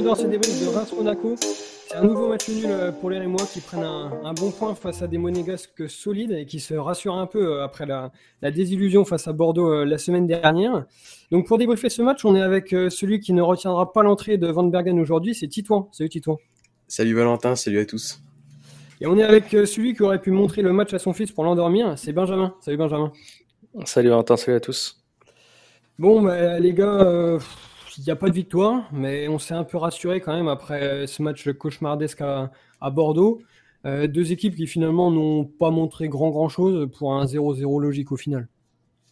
bienvenue dans ces débriefs de Reims Monaco. C'est un nouveau match nul euh, pour les Rémois qui prennent un, bon point face à des monégasques solides et qui se rassurent un peu euh, après la, désillusion face à Bordeaux euh, la semaine dernière. Donc pour débriefer ce match, on est avec celui qui ne retiendra pas l'entrée de Van Bergen aujourd'hui, c'est Titouan. Salut Titouan. Salut Valentin, salut à tous. Et on est avec celui qui aurait pu montrer le match à son fils pour l'endormir, c'est Benjamin. Salut Benjamin. Salut Valentin, salut à tous. Bon, bah, les gars, il n'y a pas de victoire, mais on s'est un peu rassuré quand même après ce match cauchemardesque à, Bordeaux. Euh, deux équipes qui finalement n'ont pas montré grand grand chose pour un 0-0 logique au final.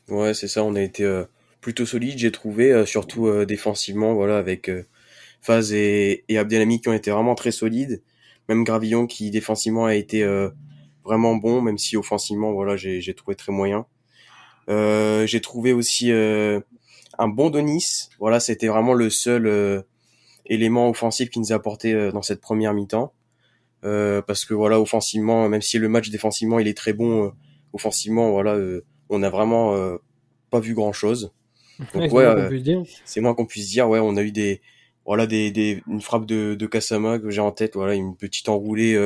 Ouais, c'est ça, on a été euh, plutôt solide, j'ai trouvé, euh, surtout défensivement, voilà, avec Faz et, et Abdelhamid qui ont été vraiment très solides. Même Gravillon qui défensivement a été vraiment bon, même si offensivement, voilà, j'ai trouvé très moyen. j'ai trouvé aussi un bon Denis. Voilà, c'était vraiment le seul euh, élément offensif qui nous a apporté euh, dans cette première mi-temps. Euh, parce que voilà, offensivement, même si le match défensivement il est très bon, offensivement, voilà, on a vraiment pas vu grand chose. Donc ouais, c'est moins qu'on puisse dire. Ouais, on a eu des, voilà, des, des une frappe de, de Kasama que j'ai en tête. Voilà, une petite enroulée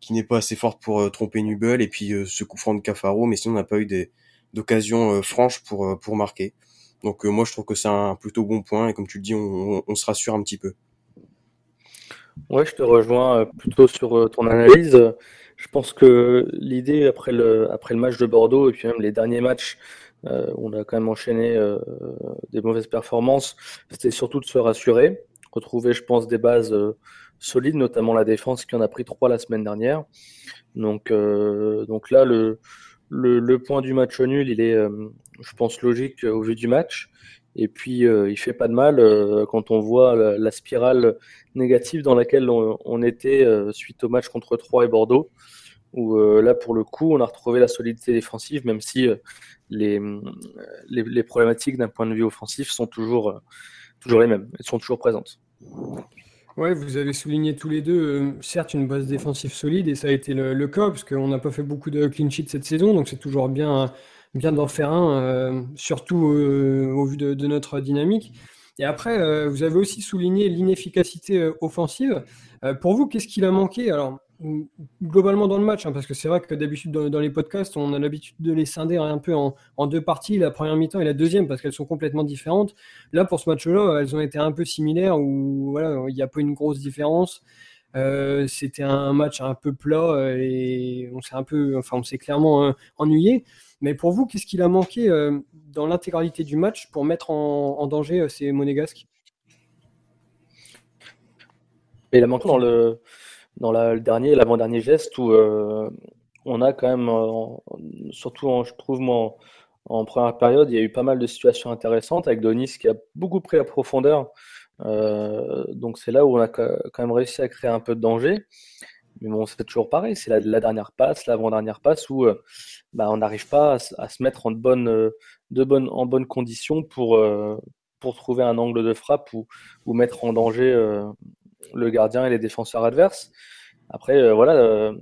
qui n'est pas assez forte pour tromper Nubel et puis ce coup franc de Cafaro. Mais sinon, on n'a pas eu des d'occasion franche pour pour marquer. Donc euh, moi je trouve que c'est un plutôt bon point et comme tu le dis, on, se rassure un petit peu. Ouais, je te rejoins euh, plutôt sur euh, ton analyse. Je pense que l'idée après le, après le match de Bordeaux et puis même les derniers matchs, on a quand même enchaîné des mauvaises performances, c'était surtout de se rassurer, retrouver, je pense, des bases solides, notamment la défense qui en a pris trois la semaine dernière. Donc, donc là, le, le, point du match nul, il est, je pense, logique au vu du match. Et puis, euh, il fait pas de mal euh, quand on voit la, spirale négative dans laquelle on, était euh, suite au match contre Troyes et Bordeaux, où là, pour le coup, on a retrouvé la solidité défensive, même si les, les, problématiques d'un point de vue offensif sont toujours, toujours les mêmes, elles sont toujours présentes. Ouais, vous avez souligné tous les deux, certes, une base défensive solide, et ça a été le, le cas, parce qu'on n'a pas fait beaucoup de clean cette saison, donc c'est toujours bien bien d'en faire un, euh, surtout euh, au vu de, notre dynamique. Et après, euh, vous avez aussi souligné l'inefficacité offensive. pour vous, qu'est-ce qu'il a manqué? Alors, globalement dans le match, hein, parce que c'est vrai que d'habitude dans, les podcasts, on a l'habitude de les scinder un peu en, deux parties, la première mi-temps et la deuxième, parce qu'elles sont complètement différentes. Là, pour ce match-là, elles ont été un peu similaires, où voilà, il n'y a pas une grosse différence. C'était un match un peu plat et on s'est un peu, enfin, on s'est clairement ennuyé. Mais pour vous, qu'est-ce qu'il a manqué euh, dans l'intégralité du match pour mettre en, danger euh, ces monégasques? Il a manqué dans le, dans le dernier, l'avant-dernier geste où euh, on a quand même, surtout en, je trouve en, première période, il y a eu pas mal de situations intéressantes avec Donis qui a beaucoup pris la profondeur. donc c'est là où on a quand même réussi à créer un peu de danger. Mais bon, c'est toujours pareil, c'est la, dernière passe, l'avant-dernière passe où euh, bah, on n'arrive pas à, se mettre en bonne, euh, en bonne condition pour, euh, trouver un angle de frappe ou mettre en danger le gardien et les défenseurs adverses. Après, voilà,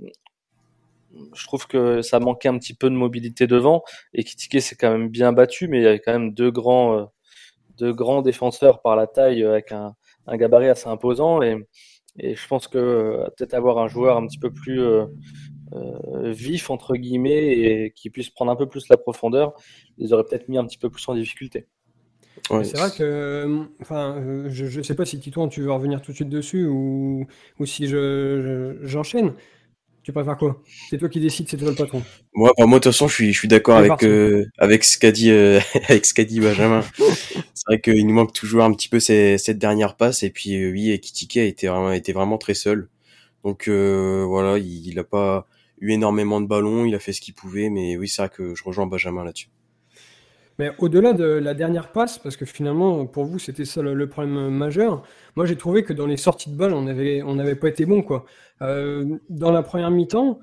je trouve que ça manquait un petit peu de mobilité devant et Kitike s'est quand même bien battu, mais il y avait quand même deux grands, deux grands défenseurs par la taille avec un, gabarit assez imposant et et je pense que euh, peut-être avoir un joueur un petit peu plus euh, euh, vif, entre guillemets, et qui puisse prendre un peu plus la profondeur, les aurait peut-être mis un petit peu plus en difficulté. C'est vrai que, enfin, je ne sais pas si Titouan, tu veux revenir tout de suite dessus ou, ou si j'enchaîne. Je, tu préfères quoi? C'est toi qui décides, c'est toi le patron. Moi, moi de toute façon, je suis, je suis d'accord avec, euh, avec ce qu'a dit, euh, avec ce qu'a dit Benjamin. c'est vrai qu'il nous manque toujours un petit peu cette dernière passe. Et puis, euh, oui, Ekitike a été vraiment, été vraiment très seul. Donc, voilà, il n'a pas eu énormément de ballons. Il a fait ce qu'il pouvait. Mais oui, c'est vrai que je rejoins Benjamin là-dessus. Mais au-delà de la dernière passe, parce que finalement, pour vous, c'était ça le, problème majeur, moi j'ai trouvé que dans les sorties de balles, on n'avait pas été bon. Euh, dans la première mi-temps,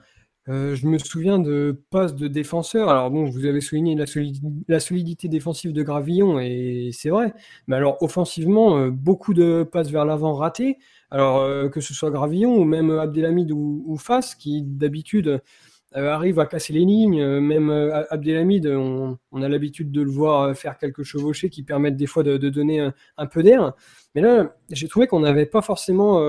euh, je me souviens de passes de défenseurs. Alors bon, vous avez souligné la, solidité défensive de Gravillon, et c'est vrai. Mais alors offensivement, euh, beaucoup de passes vers l'avant ratées. Alors que ce soit Gravillon ou même Abdelhamid ou, ou Fas, qui d'habitude arrive à casser les lignes. même Abdelhamid, on, on a l'habitude de le voir faire quelques chevauchés qui permettent des fois de, donner un, peu d'air. Mais là, j'ai trouvé qu'on n'avait pas forcément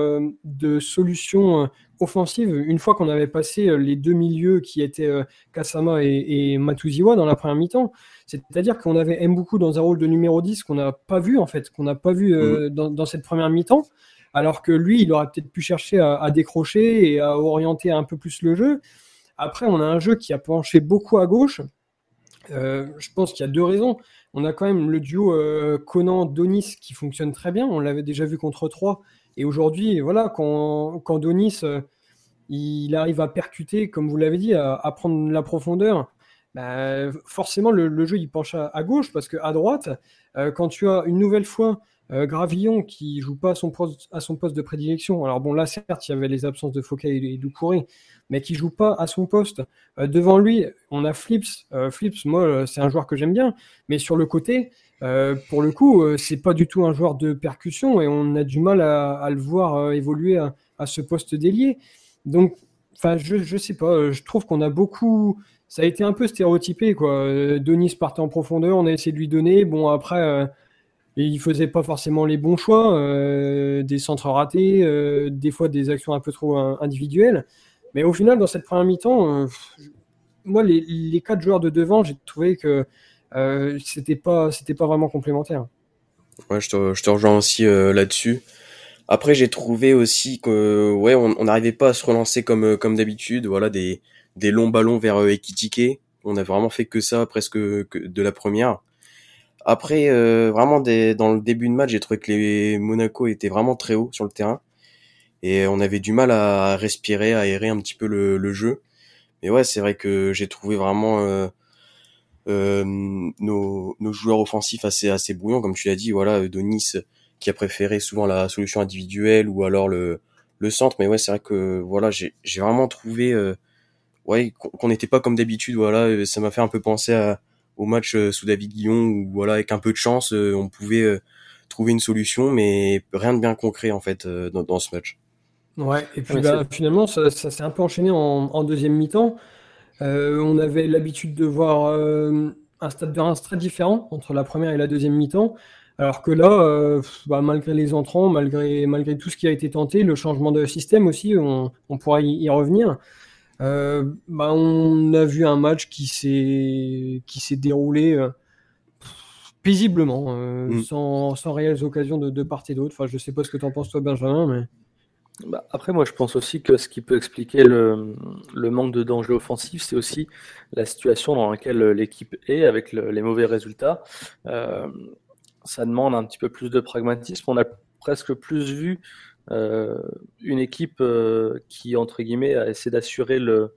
de solution offensive une fois qu'on avait passé les deux milieux qui étaient Kasama et, et Matuziwa dans la première mi-temps. C'est-à-dire qu'on avait beaucoup dans un rôle de numéro 10 qu'on n'a pas vu en fait, qu'on n'a pas vu dans, dans, cette première mi-temps alors que lui, il aurait peut-être pu chercher à, décrocher et à orienter un peu plus le jeu. Après, on a un jeu qui a penché beaucoup à gauche. Euh, je pense qu'il y a deux raisons. On a quand même le duo euh, Conan-Donis qui fonctionne très bien. On l'avait déjà vu contre 3. Et aujourd'hui, voilà, quand, Donis euh, il arrive à percuter, comme vous l'avez dit, à, prendre la profondeur, bah, forcément le, jeu il penche à, à, gauche parce qu'à droite, quand tu as une nouvelle fois euh, Gravillon qui joue pas à son, poste, à son poste de prédilection. Alors bon, là certes, il y avait les absences de Foucault et, Doucouré, mais qui joue pas à son poste. Euh, devant lui, on a Flips. Euh, Flips, moi, c'est un joueur que j'aime bien, mais sur le côté, pour le coup, c'est pas du tout un joueur de percussion et on a du mal à, le voir évoluer à, ce poste d'ailier. Donc, enfin, je, je sais pas, je trouve qu'on a beaucoup. Ça a été un peu stéréotypé, quoi. Denis partait en profondeur, on a essayé de lui donner. Bon, après et il faisait pas forcément les bons choix, euh, des centres ratés, euh, des fois des actions un peu trop individuelles. Mais au final, dans cette première mi-temps, euh, moi, les, quatre joueurs de devant, j'ai trouvé que c'était pas, c'était pas vraiment complémentaire. Ouais, je te, rejoins aussi là-dessus. Après, j'ai trouvé aussi que, ouais, on n'arrivait pas à se relancer comme, comme d'habitude. Voilà, des, des longs ballons vers Ekitike. On a vraiment fait que ça presque que de la première. Après, euh, vraiment, dans le début de match, j'ai trouvé que les Monaco étaient vraiment très haut sur le terrain. Et on avait du mal à respirer, à aérer un petit peu le, jeu. Mais ouais, c'est vrai que j'ai trouvé vraiment euh, euh, nos, joueurs offensifs assez, assez bouillants. Comme tu l'as dit, voilà, Donis qui a préféré souvent la solution individuelle ou alors le, le centre. Mais ouais, c'est vrai que voilà, j'ai vraiment trouvé ouais, qu'on n'était pas comme d'habitude. Voilà, ça m'a fait un peu penser à au match euh, sous David Guillon où voilà avec un peu de chance euh, on pouvait euh, trouver une solution mais rien de bien concret en fait dans, ce match. Ouais et puis bah, finalement ça, s'est un peu enchaîné en, deuxième mi-temps. on avait l'habitude de voir un stade de Reims très différent entre la première et la deuxième mi-temps. Alors que là, bah, malgré les entrants, malgré, malgré tout ce qui a été tenté, le changement de système aussi, on, on pourra y revenir. Euh, bah, on a vu un match qui s'est qui s'est déroulé euh, paisiblement, euh, mm. sans, sans, réelles occasions de, de part et d'autre. Enfin, je sais pas ce que tu en penses toi, Benjamin, mais. Bah, après, moi, je pense aussi que ce qui peut expliquer le, le manque de danger offensif, c'est aussi la situation dans laquelle l'équipe est avec les mauvais résultats. Euh, ça demande un petit peu plus de pragmatisme. On a presque plus vu euh, une équipe euh, qui, entre guillemets, a essayé d'assurer le,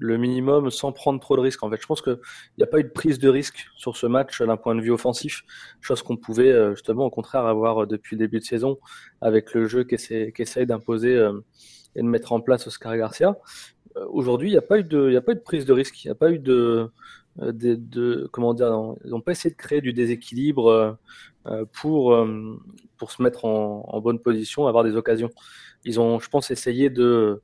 minimum sans prendre trop de risques. En fait, je pense qu'il n'y a pas eu de prise de risque sur ce match d'un point de vue offensif, chose qu'on pouvait euh, justement au contraire avoir depuis le début de saison avec le jeu qui essaie, d'imposer et de mettre en place Oscar Garcia. Aujourd'hui, il n'y a pas eu de, a pas eu de prise de risque, il n'y a pas eu de, de, de, comment dire, ils n'ont pas essayé de créer du déséquilibre euh, pour, euh, pour se mettre en, en, bonne position, avoir des occasions. Ils ont, je pense, essayé de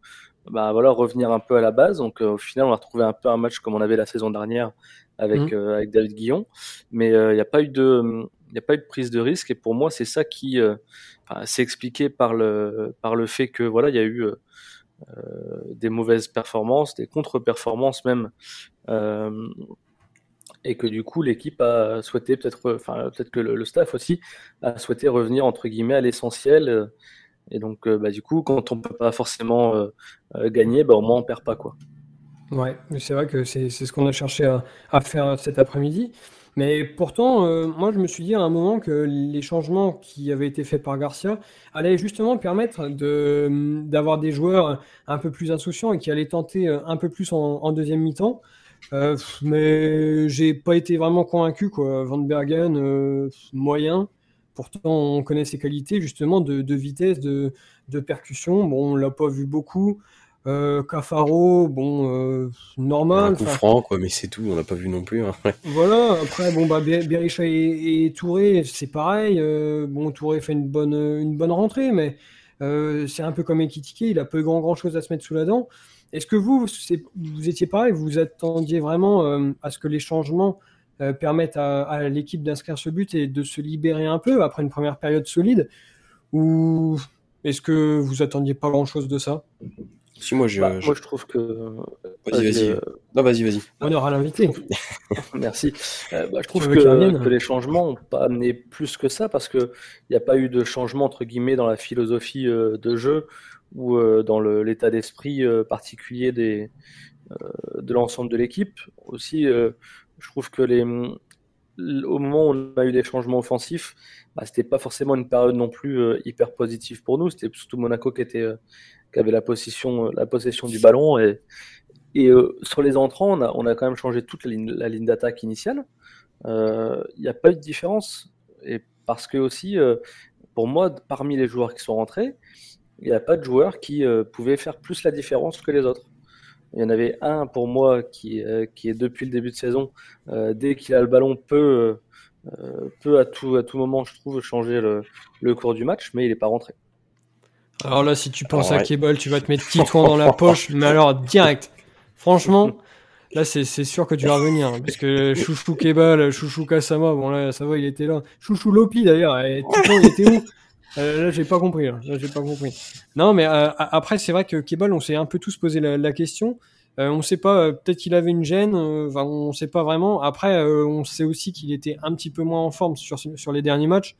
bah, voilà, revenir un peu à la base. Donc euh, au final, on a retrouvé un peu un match comme on avait la saison dernière avec, mmh. avec David Guillon. Mais il n'y a pas eu de il n'y a pas eu de prise de risque et pour moi c'est ça qui euh, s'est expliqué par le par le fait que voilà il y a eu euh, des mauvaises performances des contre-performances même euh, et que du coup l'équipe a souhaité peut-être, enfin peut-être que le, staff aussi a souhaité revenir entre guillemets à l'essentiel. Euh, et donc euh, bah, du coup, quand on peut pas forcément euh, gagner, bah, au moins on perd pas quoi. Ouais, c'est vrai que c'est ce qu'on a cherché à, faire cet après-midi. Mais pourtant, moi, je me suis dit à un moment que les changements qui avaient été faits par Garcia allaient justement permettre d'avoir des joueurs un peu plus insouciants et qui allaient tenter un peu plus en deuxième mi-temps. Euh, mais j'ai pas été vraiment convaincu quoi. Van Bergen euh, moyen. Pourtant on connaît ses qualités justement de, de vitesse, de, de, percussion. Bon on l'a pas vu beaucoup. Euh, Cafaro, bon euh, normal. Un coup franc quoi, mais c'est tout. On l'a pas vu non plus. Hein. voilà. Après bon bah Berisha et, et Touré c'est pareil. Euh, bon Touré fait une bonne une bonne rentrée, mais c'est un peu comme Ekitike, il a peu grand, grand chose à se mettre sous la dent. Est-ce que vous, vous étiez pareil, vous attendiez vraiment à ce que les changements permettent à, à l'équipe d'inscrire ce but et de se libérer un peu après une première période solide? Ou est-ce que vous attendiez pas grand-chose de ça? Si, moi, je, bah, moi, je trouve que. Vas-y, vas-y. Euh, non, vas-y, vas-y. On aura l'invité. Merci. Euh, bah, je trouve que, les changements n'ont pas amené plus que ça parce qu'il n'y a pas eu de changement, entre guillemets, dans la philosophie euh, de jeu ou dans l'état d'esprit particulier des, de l'ensemble de l'équipe. Aussi, je trouve que les, au moment où on a eu des changements offensifs, bah, c'était pas forcément une période non plus hyper positive pour nous. C'était surtout Monaco qui était qui avait la possession, euh, la possession du ballon. Et, euh, sur les entrants, on a, on a, quand même changé toute la ligne, d'attaque initiale. Euh, il n'y a pas eu de différence. Et parce que aussi, pour moi, parmi les joueurs qui sont rentrés, il n'y a pas de joueur qui pouvait faire plus la différence que les autres. Il y en avait un pour moi qui, qui est depuis le début de saison, dès qu'il a le ballon, peut, peut à, tout, à tout moment, je trouve, changer le cours du match, mais il n'est pas rentré. Alors là, si tu penses à Keball, tu vas te mettre Titouan dans la poche, mais alors direct. Franchement, là, c'est sûr que tu vas revenir. Hein, parce que Chouchou Kebal, Chouchou Kasama, bon là, ça va, il était là. Chouchou Lopi d'ailleurs, Titouan, il était où? Euh, Là, j'ai pas compris. Là, j'ai pas compris. Non, mais euh, après, c'est vrai que Kebal, on s'est un peu tous posé la, question. Euh, on sait pas, euh, peut-être qu'il avait une gêne, enfin, on sait pas vraiment. Après, on sait aussi qu'il était un petit peu moins en forme sur, sur les derniers matchs.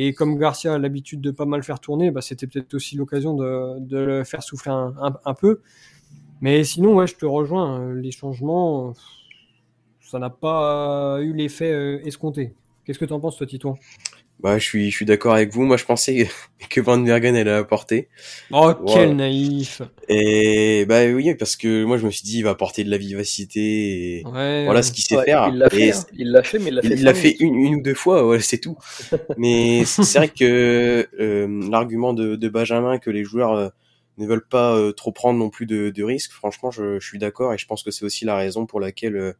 Et comme Garcia a l'habitude de pas mal faire tourner, bah, c'était peut-être aussi l'occasion de, le faire souffler un, peu. Mais sinon, ouais, je te rejoins. Euh, les changements, ça n'a pas eu l'effet euh, escompté. Qu'est-ce que tu en penses, toi, Titouan bah, je suis, je suis d'accord avec vous. Moi, je pensais que Van Bergen allait apporter. Oh, quel naïf. Et bah oui, parce que moi, je me suis dit, il va apporter de la vivacité. Et voilà ce qu'il sait faire. Il l'a fait, hein. il l'a fait, mais il l'a fait. Il l'a fait une, une ou deux fois. Ouais, c'est tout. mais c'est vrai que euh, l'argument de, de, Benjamin que les joueurs euh, ne veulent pas euh, trop prendre non plus de, de risques, franchement, je, je suis d'accord et je pense que c'est aussi la raison pour laquelle euh,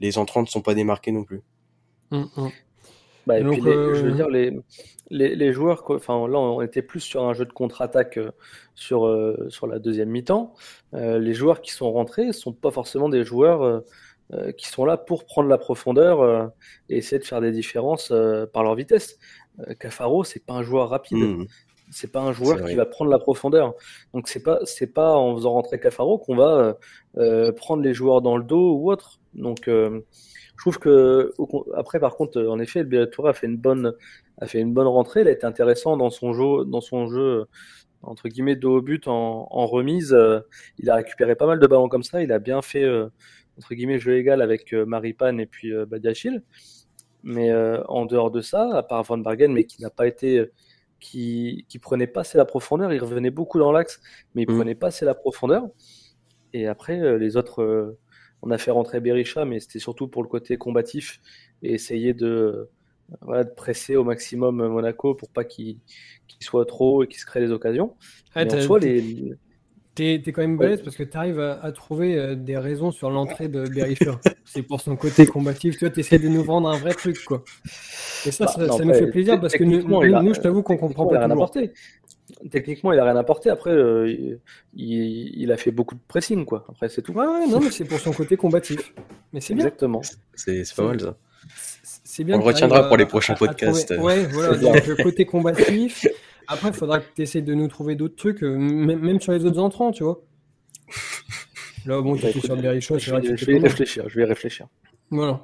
les entrants ne sont pas démarqués non plus. Hum, hum. Bah, et puis je veux euh, dire, les, les, les joueurs, enfin là, on était plus sur un jeu de contre-attaque euh, sur, euh, sur la deuxième mi-temps. les joueurs qui sont rentrés ne sont pas forcément des joueurs qui sont là pour prendre la profondeur et essayer de faire des différences par leur vitesse. Cafaro, c'est pas un joueur rapide. Mmh. C'est pas un joueur qui va prendre la profondeur. Donc c'est pas c'est pas en faisant rentrer Cafaro qu'on va prendre les joueurs dans le dos ou autre. Donc je trouve que après, par contre, en effet, le a fait une bonne, a fait une bonne rentrée. Il a été intéressant dans son jeu, dans son jeu entre guillemets de haut but en, remise. il a récupéré pas mal de ballons comme ça. Il a bien fait euh, entre guillemets jeu égal avec euh, Maripane et puis euh, Badiachil. Mais en dehors de ça, à part Van Bargen, mais qui n'a pas été qui, qui prenait pas assez la profondeur. Il revenait beaucoup dans l'axe, mais il mmh. prenait pas assez la profondeur. Et après, les autres, on a fait rentrer Berisha, mais c'était surtout pour le côté combatif et essayer de, de presser au maximum Monaco pour pas qu'il soit trop et qu'il se crée des occasions. Ah, les... T'es quand même balèze parce que tu arrives à, trouver euh, des raisons sur l'entrée de Berisha. c'est pour son côté combatif. Tu vois, essaies de nous vendre un vrai truc, quoi. Et ça, bah, ça, nous fait plaisir parce que nous, nous, je t'avoue qu'on comprend pas toujours techniquement, il a rien apporté. Après, euh, il, a fait beaucoup de pressing, quoi. Après, c'est tout. Ouais, non, mais c'est pour son côté combatif. Mais c'est bien. Exactement. C'est pas mal, ça. C'est bien. On le retiendra pour les prochains podcasts. Ouais, voilà. donc, le côté combatif. Après, il faudra que tu essayes de nous trouver d'autres trucs, euh, même sur les autres entrants, tu vois. Là, bon, tu es sur c'est vrai que Je vais réfléchir, je vais réfléchir. Voilà.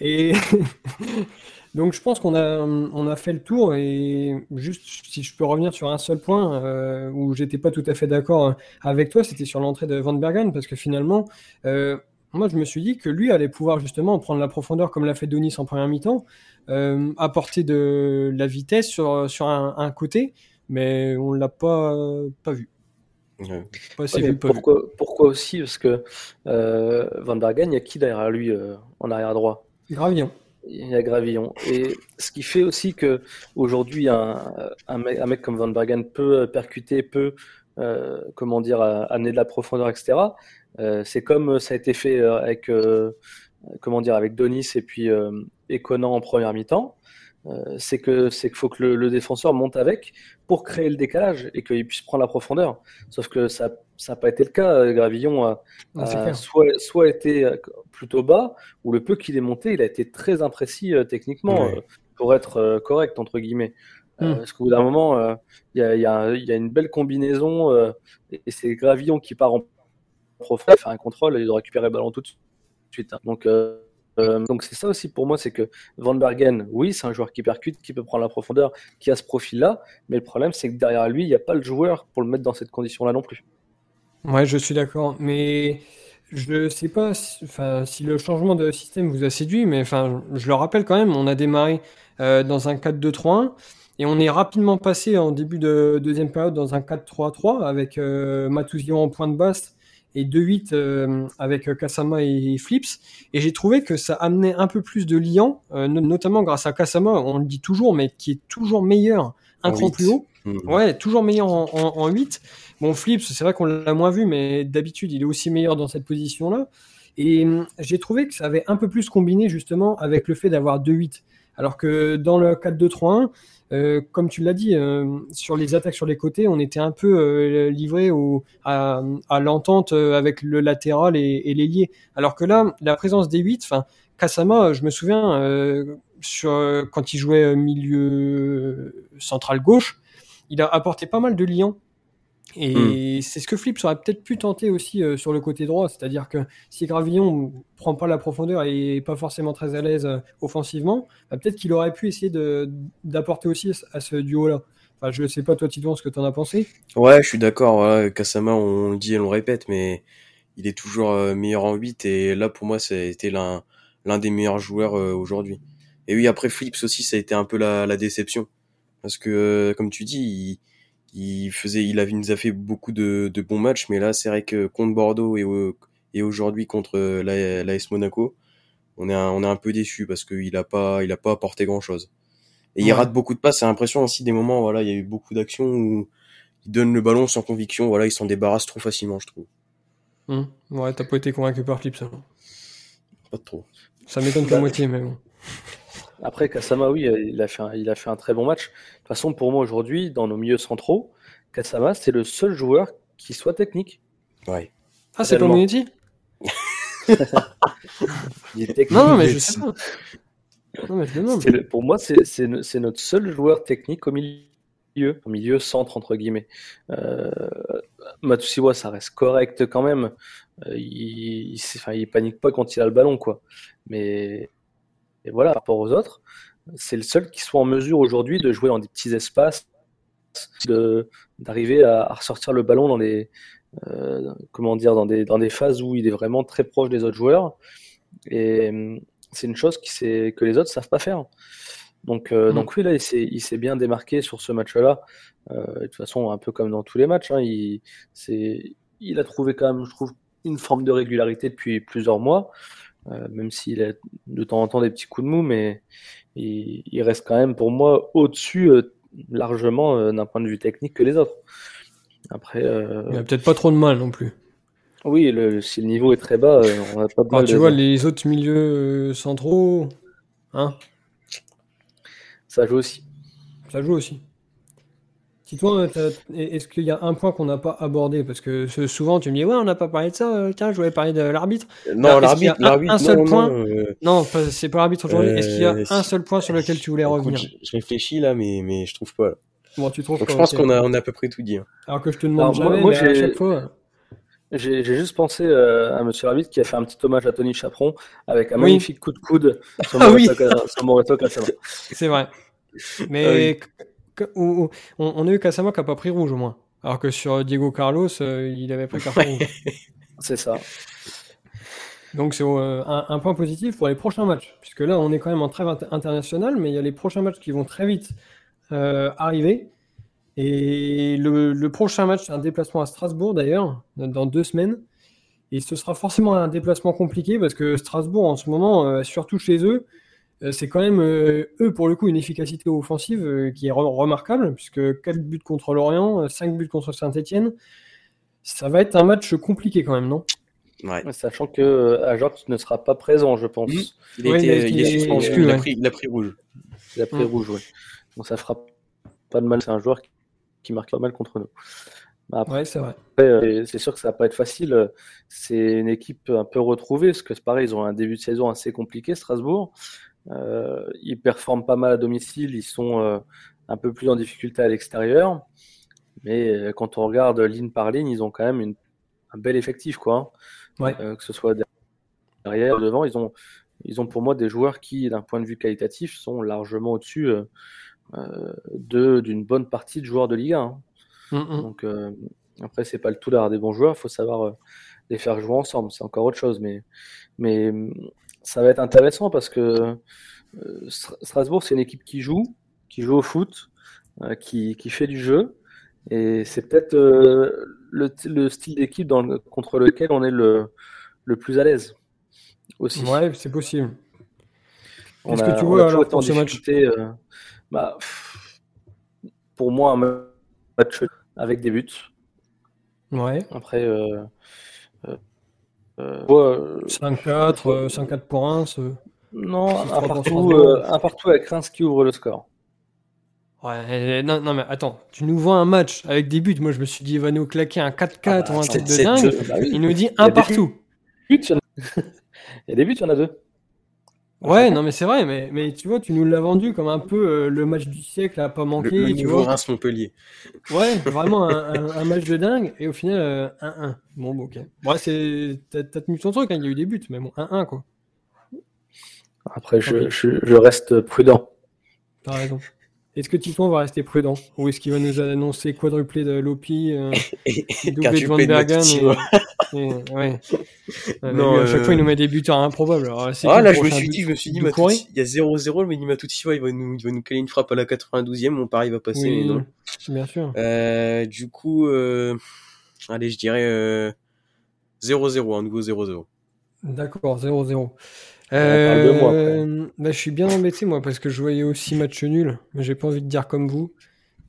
Et Donc je pense qu'on a, on a fait le tour et juste si je peux revenir sur un seul point euh, où j'étais pas tout à fait d'accord avec toi, c'était sur l'entrée de Van Bergen parce que finalement, euh, moi je me suis dit que lui allait pouvoir justement prendre la profondeur comme l'a fait Donis en première mi-temps, euh, apporter de la vitesse sur, sur un, côté, mais on l'a pas, pas vu. pourquoi, pourquoi, aussi? Parce que Van Bergen, il y a qui derrière lui en arrière droit? Gravillon. Il y a Gravillon. Et ce qui fait aussi que aujourd'hui un, un, mec, un mec comme Van Bergen peut percuter, peut euh, comment dire, amener de la profondeur, etc. Euh, c'est comme ça a été fait euh, avec comment dire avec Donis et puis et Conan en première mi-temps. euh, c'est que c'est qu'il faut que le, défenseur monte avec pour créer le décalage et qu'il puisse prendre la profondeur. Sauf que ça n'a pas été le cas. Gravillon a, soit, soit, été plutôt bas, ou le peu qu'il est monté, il a été très imprécis techniquement pour être correct, entre guillemets. Hmm. parce qu'au bout d'un moment, il y, a, y, a, une belle combinaison et c'est Gravillon qui part en profondeur, faire un contrôle, il doit récupérer le ballon tout de suite. Hein. Donc, euh, donc c'est ça aussi pour moi, c'est que Van Bergen, oui, c'est un joueur qui percute, qui peut prendre la profondeur, qui a ce profil-là, mais le problème c'est que derrière lui, il n'y a pas le joueur pour le mettre dans cette condition-là non plus. Ouais, je suis d'accord, mais je sais pas si, si le changement de système vous a séduit, mais enfin, je le rappelle quand même, on a démarré euh, dans un 4-2-3-1. Et on est rapidement passé en début de deuxième période dans un 4-3-3 avec euh, en point de basse et 2-8 euh, avec euh, Kasama et Flips. Et j'ai trouvé que ça amenait un peu plus de liant, euh, notamment grâce à Kasama, on le dit toujours, mais qui est toujours meilleur un cran plus haut. Mmh. Ouais, toujours meilleur en, en, 8. Bon, Flips, c'est vrai qu'on l'a moins vu, mais d'habitude, il est aussi meilleur dans cette position-là. Et hum, j'ai trouvé que ça avait un peu plus combiné justement avec le fait d'avoir 2-8. Alors que dans le 4-2-3-1, euh, comme tu l'as dit, euh, sur les attaques sur les côtés, on était un peu euh, livré à, l'entente avec le latéral et, et l'ailier. Alors que là, la présence des 8, enfin, Kasama, je me souviens, quand il jouait milieu central gauche, il a apporté pas mal de liens et hmm. c'est ce que Flip aurait peut-être pu tenter aussi euh, sur le côté droit, c'est-à-dire que si Gravillon prend pas la profondeur et est pas forcément très à l'aise euh, offensivement, bah, peut-être qu'il aurait pu essayer d'apporter aussi à ce duo-là. Enfin, je sais pas toi Tidon ce que tu en as pensé. Ouais, je suis d'accord. Voilà. Kasama, on le dit et on le répète, mais il est toujours euh, meilleur en 8 et là pour moi c'était l'un l'un des meilleurs joueurs aujourd'hui. Et oui, après Flips aussi, ça a été un peu la, la déception parce que comme tu dis, il il faisait, il, avait, nous a fait beaucoup de, de bons matchs, mais là, c'est vrai que contre Bordeaux et, et aujourd'hui contre l'AS la Monaco, on est un, on est un peu déçu parce qu'il a pas, il a pas apporté grand chose. Et il rate beaucoup de passes. C'est l'impression aussi des moments, voilà, il y a eu beaucoup d'actions où il donne le ballon sans conviction. Voilà, il s'en débarrasse trop facilement, je trouve. Hum. Ouais, t'as pas été convaincu par Clip, ça. Pas trop. Ça m'étonne qu'à moitié, mais bon. Après, Kasama, oui, il a, fait un, il a fait un très bon match. De toute façon, pour moi, aujourd'hui, dans nos milieux centraux, Kasama, c'est le seul joueur qui soit technique. Ouais. Ah, c'est Community Il est technique. Non, mais je sais pas. Non, mais je pour moi, c'est notre seul joueur technique au milieu, au milieu centre, entre guillemets. Euh, Matusiwa, ça reste correct quand même. Euh, il, il, il, panique pas quand il a le ballon, quoi. Mais et voilà, par rapport aux autres, c'est le seul qui soit en mesure aujourd'hui de jouer dans des petits espaces, d'arriver à, ressortir le ballon dans des, euh, comment dire, dans des, dans des phases où il est vraiment très proche des autres joueurs. Et hum, c'est une chose qui que les autres savent pas faire. Donc, euh, mm. donc oui, là, il s'est bien démarqué sur ce match-là. Euh, de toute façon, un peu comme dans tous les matchs, hein, il, il a trouvé quand même, je trouve, une forme de régularité depuis plusieurs mois. Euh, même s'il a de temps en temps des petits coups de mou, mais il, reste quand même pour moi au-dessus euh, largement euh, d'un point de vue technique que les autres. Après, il a peut-être pas trop de mal non plus. Oui, si le niveau est très bas, on n'a pas de mal. tu vois, les autres milieux centraux, hein? Ça joue aussi. Ça joue aussi toi, est-ce qu'il y a un point qu'on n'a pas abordé? Parce que souvent, tu me dis, ouais, on n'a pas parlé de ça. Euh, tiens, je voulais parler de l'arbitre. Non, l'arbitre, un, seul point? Non, euh, c'est pas l'arbitre aujourd'hui. est-ce qu'il y a euh, un seul point sur lequel tu voulais revenir? je, réfléchis là, mais, mais je trouve pas. Bon, tu trouves Donc, je pense qu'on a, on a à peu près tout dit. Hein. Alors que je te demande jamais, moi, à chaque fois. J'ai juste pensé à Monsieur l'arbitre qui a fait un petit hommage à Tony Chaperon avec un magnifique coup de coude sur ah, oui. C'est vrai. Mais ah on, on, a eu Kasama qui n'a pas pris rouge au moins. Alors que sur Diego Carlos, euh, il avait pris carton rouge. C'est ça. Donc c'est euh, un, point positif pour les prochains matchs, puisque là on est quand même en trêve internationale, mais il y a les prochains matchs qui vont très vite euh, arriver. Et le, prochain match, c'est un déplacement à Strasbourg d'ailleurs, dans deux semaines. Et ce sera forcément un déplacement compliqué parce que Strasbourg en ce moment, surtout chez eux, c'est quand même, euh, eux, pour le coup, une efficacité offensive euh, qui est remarquable, puisque 4 buts contre Lorient, 5 buts contre Saint-Etienne. Ça va être un match compliqué quand même, non? Ouais. Sachant que Ajax ne sera pas présent, je pense. Il, a, suspendu, il, a pris, rouge. Il a pris Mm. rouge, ouais. Donc ça fera pas de mal. C'est un joueur qui, qui marque pas mal contre nous. Après, Ouais, c'est vrai. euh, c'est sûr que ça va pas être facile. C'est une équipe un peu retrouvée, parce que c'est pareil, ils ont un début de saison assez compliqué, Strasbourg. Euh, ils performent pas mal à domicile, ils sont euh, un peu plus en difficulté à l'extérieur. Mais euh, quand on regarde ligne par ligne, ils ont quand même une, un bel effectif, quoi. hein. Ouais. Euh, que ce soit derrière, devant, ils ont, ils ont pour moi des joueurs qui, d'un point de vue qualitatif, sont largement au-dessus euh, de- d'une bonne partie de joueurs de Ligue 1. hein. Mm, mm. Donc euh, après, c'est pas le tout d'avoir des bons joueurs, il faut savoir les faire jouer ensemble, c'est encore autre chose. Mais, mais ça va être intéressant parce que euh, Stra- Strasbourg, c'est une équipe qui joue, qui joue au foot, euh, qui, qui fait du jeu. Et c'est peut-être euh, le, le style d'équipe dans contre lequel on est le, le plus à l'aise aussi. Ouais, c'est possible. Qu'est-ce que tu vois alors pour ce match euh, bah, pff, Pour moi, un match avec des buts. Ouais. Après, euh, euh, 5-4, euh, 5-4 pour 1. non, un partout, euh, un partout avec Reims qui ouvre le score. Ouais, non, non, mais attends, tu nous vois un match avec des buts. Moi, je me suis dit, il va nous claquer un 4-4 Ah bah, ou un truc de dingue. bah oui. Il nous dit un partout. Buts, il y en a- il y a des buts, il y en a deux. Ouais, non, mais c'est vrai, mais, mais tu vois, tu nous l'as vendu comme un peu euh, le match du siècle à pas Le, manquer, le tu niveau vois. Reims-Montpellier. Ouais, vraiment un, un- un match de dingue, et au final, euh, 1-1. Bon, bon, ok. Ouais, c'est. T'as t'as tenu ton truc, hein, il y a eu des buts, mais bon, 1-1, quoi. Après, je, je, je reste prudent. T'as raison. Est-ce que Titouan va rester prudent Ou est-ce qu'il va nous annoncer quadruplé de Lopi, euh, doublé de Van Bergen et, et- ouais. Non, à chaque euh, fois, il nous met des buteurs improbables. Alors, Ah là, je me suis dit, je me suis dit, Matuti- il y a 0-0, mais Matuti, il va nous, il va nous caler une frappe à la 92e, mon pari va passer, Oui, non. bien sûr. Euh, du coup, euh, allez, je dirais euh, 0-0, un nouveau 0-0. D'accord, 0-0. Moi. Euh, bah, je suis bien embêté, moi, parce que je voyais aussi match nul, mais j'ai pas envie de dire comme vous.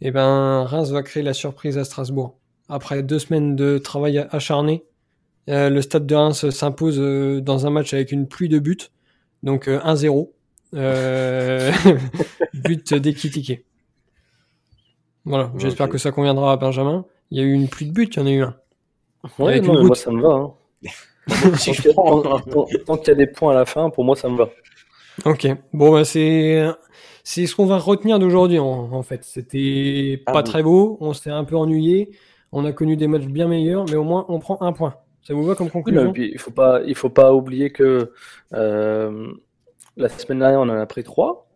Et ben, Reims va créer la surprise à Strasbourg. Après deux semaines de travail acharné, euh, le stade de Reims s'impose euh, dans un match avec une pluie de buts, donc euh, 1-0. Euh, but d'Ekitike. Voilà, j'espère que ça conviendra à Benjamin. Il y a eu une pluie de buts, il y en a eu un. Ouais, Avec non, une mais moi, ça me va. hein. Si Tant je qu'il y a- prends, tant- tant- tant qu'il y a des points à la fin, pour moi, ça me va. Ok, bon bah c'est c'est ce qu'on va retenir d'aujourd'hui en, en fait. C'était Ah pas très beau, on s'est un peu ennuyé, on a connu des matchs bien meilleurs, mais au moins on prend un point. Ça vous va comme Oui, conclusion puis, il faut pas, il faut pas oublier que euh, la semaine dernière, on en a pris trois.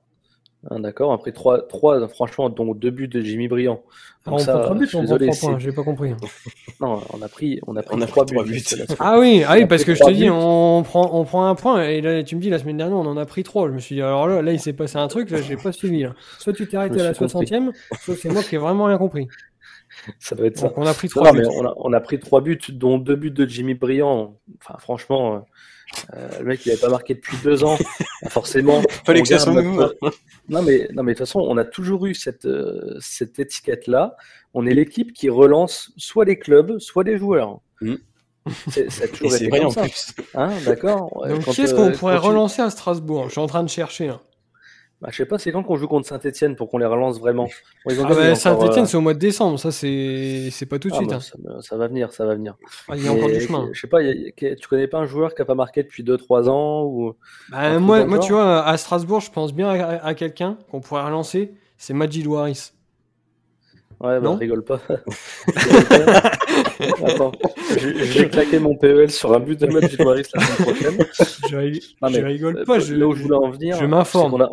Hein, D'accord, on a pris trois, trois, franchement, dont deux buts de Jimmy Briand. Donc on ça, prend trois buts, je suis ou on prend désolé, trois points, c'est- j'ai pas compris. Non, on a pris, on a pris On a trois pris trois buts. buts. Ah oui, ah oui, parce que je te dis, on prend on prend un point et là tu me dis la semaine dernière on en a pris trois. Je me suis dit alors là là il s'est passé un truc là j'ai pas suivi là. Soit tu t'es arrêté à la suis compris. 60e, soit c'est moi qui ai vraiment rien compris. Ça doit être ça. Donc on a pris trois buts. mais on a, on a pris trois buts, dont deux buts de Jimmy Briand. Enfin, franchement, euh, euh, le mec, il n'avait pas marqué depuis deux ans. Forcément. Fallait on que ça soit nous, notre- Non, mais, non, mais de toute façon, on a toujours eu cette, euh, cette étiquette-là. On est l'équipe qui relance soit les clubs, soit les joueurs. Mm. C'est vrai en ça. plus. Hein, D'accord Donc qui est-ce euh, qu'on pourrait relancer à Strasbourg? Je suis en train de chercher là. Bah, je sais pas, c'est quand qu'on joue contre Saint-Etienne pour qu'on les relance vraiment Bon, Ah bah, Saint-Etienne euh, c'est au mois de décembre, ça c'est c'est pas tout de ah, suite. bah, hein. ça, va venir, ça va venir. Ah, il y a encore du chemin. Je sais pas, y a- tu connais pas un joueur qui a pas marqué depuis 2-3 ans ou... Bah, moi, moi, tu vois, à Strasbourg, je pense bien à, à quelqu'un qu'on pourrait relancer. C'est Majid Waris. Ouais, bah, Non rigole pas. Attends, vais claquer mon PEL sur un but de match du Paris la semaine prochaine. Je, rigole Euh, pas. Je, là où je voulais en venir, je m'informe.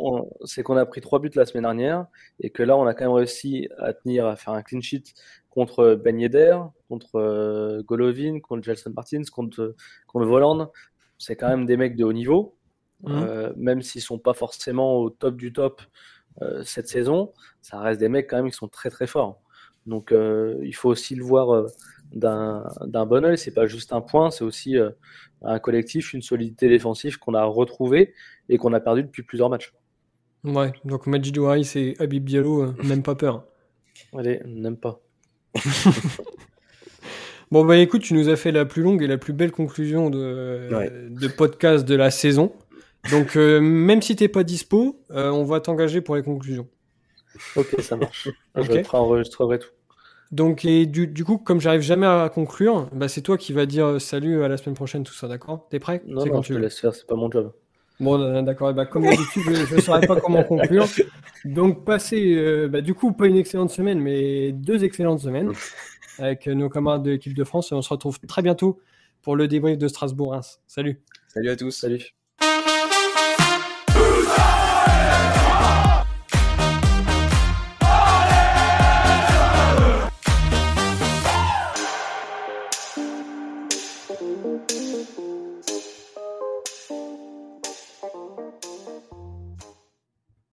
c'est qu'on a, pris trois buts la semaine dernière et que là, on a quand même réussi à tenir, à faire un clean sheet contre Ben Yedder, contre euh, Golovin, contre Gelson Martins, contre, contre Voland. C'est quand même des mecs de haut niveau, Mhm. euh, même s'ils sont pas forcément au top du top euh, cette saison. Ça reste des mecs quand même qui sont très très forts. Donc, euh, il faut aussi le voir euh, d'un d'un bon oeil. C'est pas juste un point, c'est aussi euh, un collectif, une solidité défensive qu'on a retrouvée et qu'on a perdu depuis plusieurs matchs. Ouais, donc Majid Waris et Habib Diallo, euh, même pas peur. Allez, n'aime pas. Bon, bah écoute, tu nous as fait la plus longue et la plus belle conclusion de, Ouais. de podcast de la saison. Donc, même si t'es pas dispo, on va t'engager pour les conclusions. Ok, ça marche. Je enregistrerai tout. Donc, et du, coup, comme j'arrive jamais à conclure, bah, c'est toi qui vas dire salut à la semaine prochaine, tout ça, d'accord? T'es prêt? Non, non, je te laisse faire, c'est pas mon job. Bon, euh, d'accord. Bah, comme d'habitude, je ne saurais pas comment conclure. Donc, passez, euh, bah, du coup, pas une excellente semaine, mais deux excellentes semaines avec nos camarades de l'équipe de France. Et on se retrouve très bientôt pour le débrief de Strasbourg-Reims. Salut. Salut à tous. Salut.